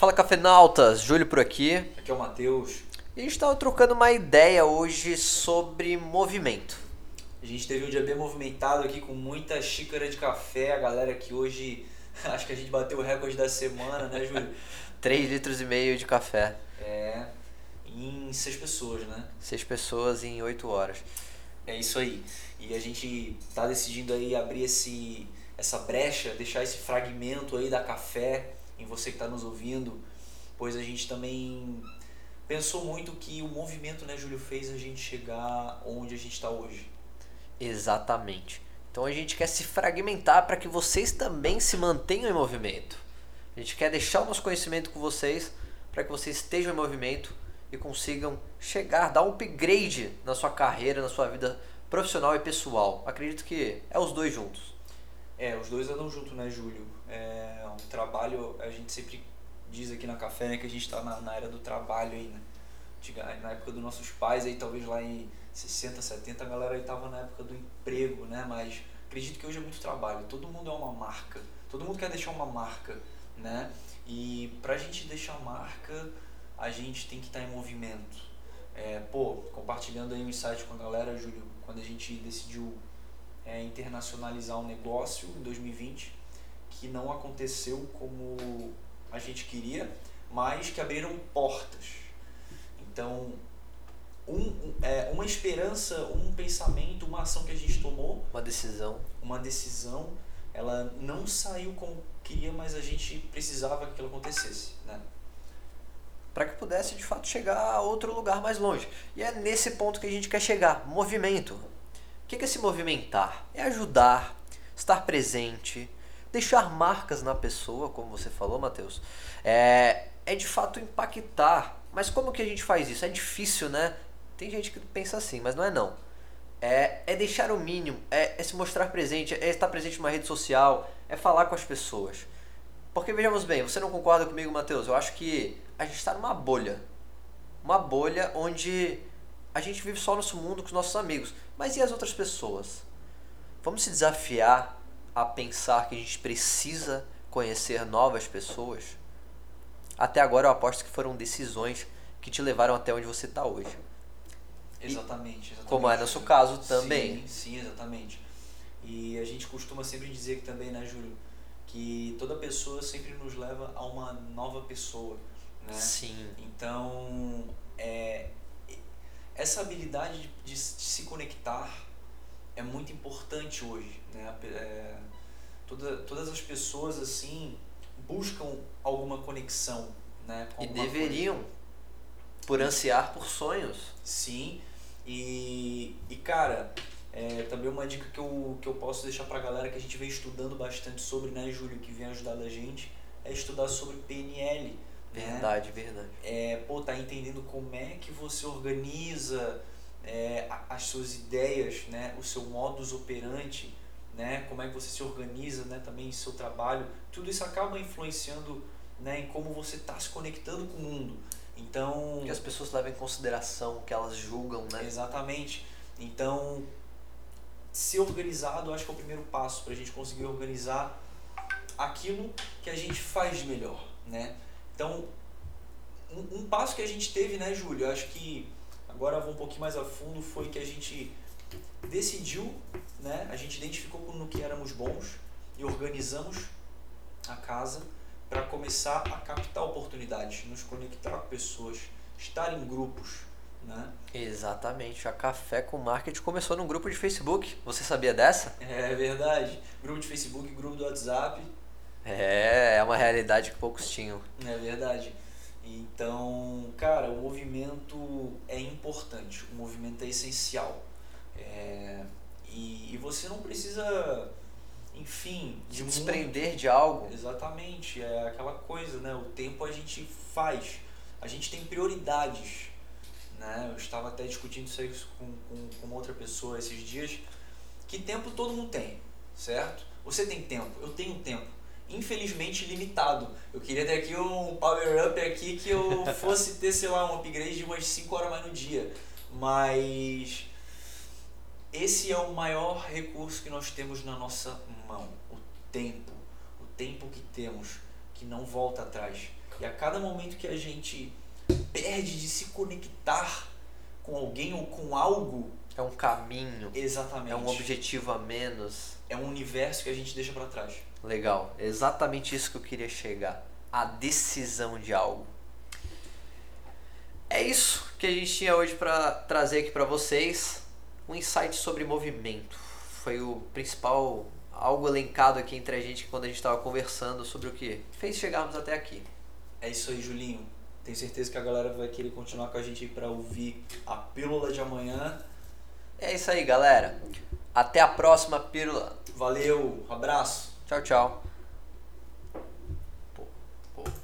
Fala cafenautas, Júlio por aqui. Aqui é o Matheus. E a gente estava trocando uma ideia hoje sobre movimento. A gente teve um dia bem movimentado aqui com muita xícara de café. A galera que hoje, acho que a gente bateu o recorde da semana, né, Júlio? 3 litros e meio de café. É, em seis pessoas, né? Seis pessoas em 8 horas. É isso aí. E a gente tá decidindo aí abrir esse, essa brecha, deixar esse fragmento aí da café em você que está nos ouvindo, pois a gente também pensou muito que o movimento, né, Júlio, fez a gente chegar onde a gente está hoje. Exatamente. Então a gente quer se fragmentar para que vocês também se mantenham em movimento. A gente quer deixar o nosso conhecimento com vocês para que vocês estejam em movimento e consigam chegar, dar um upgrade na sua carreira, na sua vida profissional e pessoal. Acredito que é os dois juntos. É, os dois andam junto, né, Júlio? É um trabalho, a gente sempre diz aqui na café, né, que a gente está na, na, era do trabalho aí, né? Na época dos nossos pais, aí talvez lá em 60, 70, a galera aí tava na época do emprego, né? Mas acredito que hoje é muito trabalho. Todo mundo é uma marca. Todo mundo quer deixar uma marca, né? E pra gente deixar marca, a gente tem que estar tá em movimento. É, pô, compartilhando aí um insight com a galera, Júlio, quando a gente decidiu é, internacionalizar um negócio em 2020 que não aconteceu como a gente queria, mas que abriram portas. Então, um, é, uma esperança, um pensamento, uma ação que a gente tomou, uma decisão, uma decisão, ela não saiu como queria, mas a gente precisava que aquilo acontecesse, né? Para que pudesse de fato chegar a outro lugar mais longe. E é nesse ponto que a gente quer chegar, movimento que é se movimentar? É ajudar, estar presente, deixar marcas na pessoa, como você falou, Matheus. É, é de fato impactar. Mas como que a gente faz isso? É difícil, né? Tem gente que pensa assim, mas não é não. É, é deixar o mínimo, é, é se mostrar presente, é estar presente numa rede social, é falar com as pessoas. Porque vejamos bem, você não concorda comigo, Matheus? Eu acho que a gente está numa bolha. Uma bolha onde a gente vive só nosso mundo com os nossos amigos. Mas e as outras pessoas? Vamos se desafiar a pensar que a gente precisa conhecer novas pessoas? Até agora eu aposto que foram decisões que te levaram até onde você está hoje. Exatamente, exatamente. Como é nosso caso também. Sim, sim, exatamente. E a gente costuma sempre dizer que também, né, Júlio, que toda pessoa sempre nos leva a uma nova pessoa, né? Sim. Então, é, essa habilidade de, de, de, se conectar é muito importante hoje, né? É, toda, todas as pessoas assim buscam alguma conexão, né? e deveriam, coisa. por ansiar por sonhos. Sim. E, e cara, é, também uma dica que eu, que eu posso deixar pra galera que a gente vem estudando bastante sobre, né, Júlio, que vem ajudando a gente, é estudar sobre PNL Verdade, né? verdade. É, pô, tá entendendo como é que você organiza é, as suas ideias, né? O seu modus operandi, né? Como é que você se organiza, né? Também em seu trabalho. Tudo isso acaba influenciando, né? Em como você está se conectando com o mundo. Então... Que as pessoas levam em consideração, que elas julgam, né? Exatamente. Então, ser organizado, acho que é o primeiro passo para a gente conseguir organizar aquilo que a gente faz de melhor, né? Então, um, um, passo que a gente teve, né, Júlio? Acho que agora eu vou um pouquinho mais a fundo, foi que a gente decidiu, né? A gente identificou no que éramos bons e organizamos a casa para começar a captar oportunidades, nos conectar com pessoas, estar em grupos, né? Exatamente. A Café com Marketing começou num grupo de Facebook. Você sabia dessa? É verdade. Grupo de Facebook, grupo do WhatsApp. É, é uma realidade que poucos tinham. É verdade. Então, cara, o movimento é importante, o movimento é essencial. É, e, e você não precisa, enfim, de desprender muito. de algo. Exatamente, é aquela coisa, né? O tempo a gente faz, a gente tem prioridades. Né? Eu estava até discutindo isso com, com, com outra pessoa esses dias. Que tempo todo mundo tem, certo? Você tem tempo, eu tenho tempo infelizmente limitado. Eu queria ter aqui um power up aqui que eu fosse ter, sei lá, um upgrade de umas 5 horas mais no dia. Mas esse é o maior recurso que nós temos na nossa mão, o tempo. O tempo que temos, que não volta atrás. E a cada momento que a gente perde de se conectar com alguém ou com algo, É um caminho, exatamente. é um objetivo a menos. É um universo que a gente deixa pra trás. Legal, exatamente isso que eu queria chegar. A decisão de algo. É isso que a gente tinha hoje para trazer aqui para vocês. Um insight sobre movimento. Foi o principal algo elencado aqui entre a gente quando a gente estava conversando sobre o que fez chegarmos até aqui. É isso aí, Julinho. Tenho certeza que a galera vai querer continuar com a gente aí pra ouvir a pílula de amanhã. É isso aí, galera. Até a próxima pílula. Valeu, abraço. Tchau, tchau.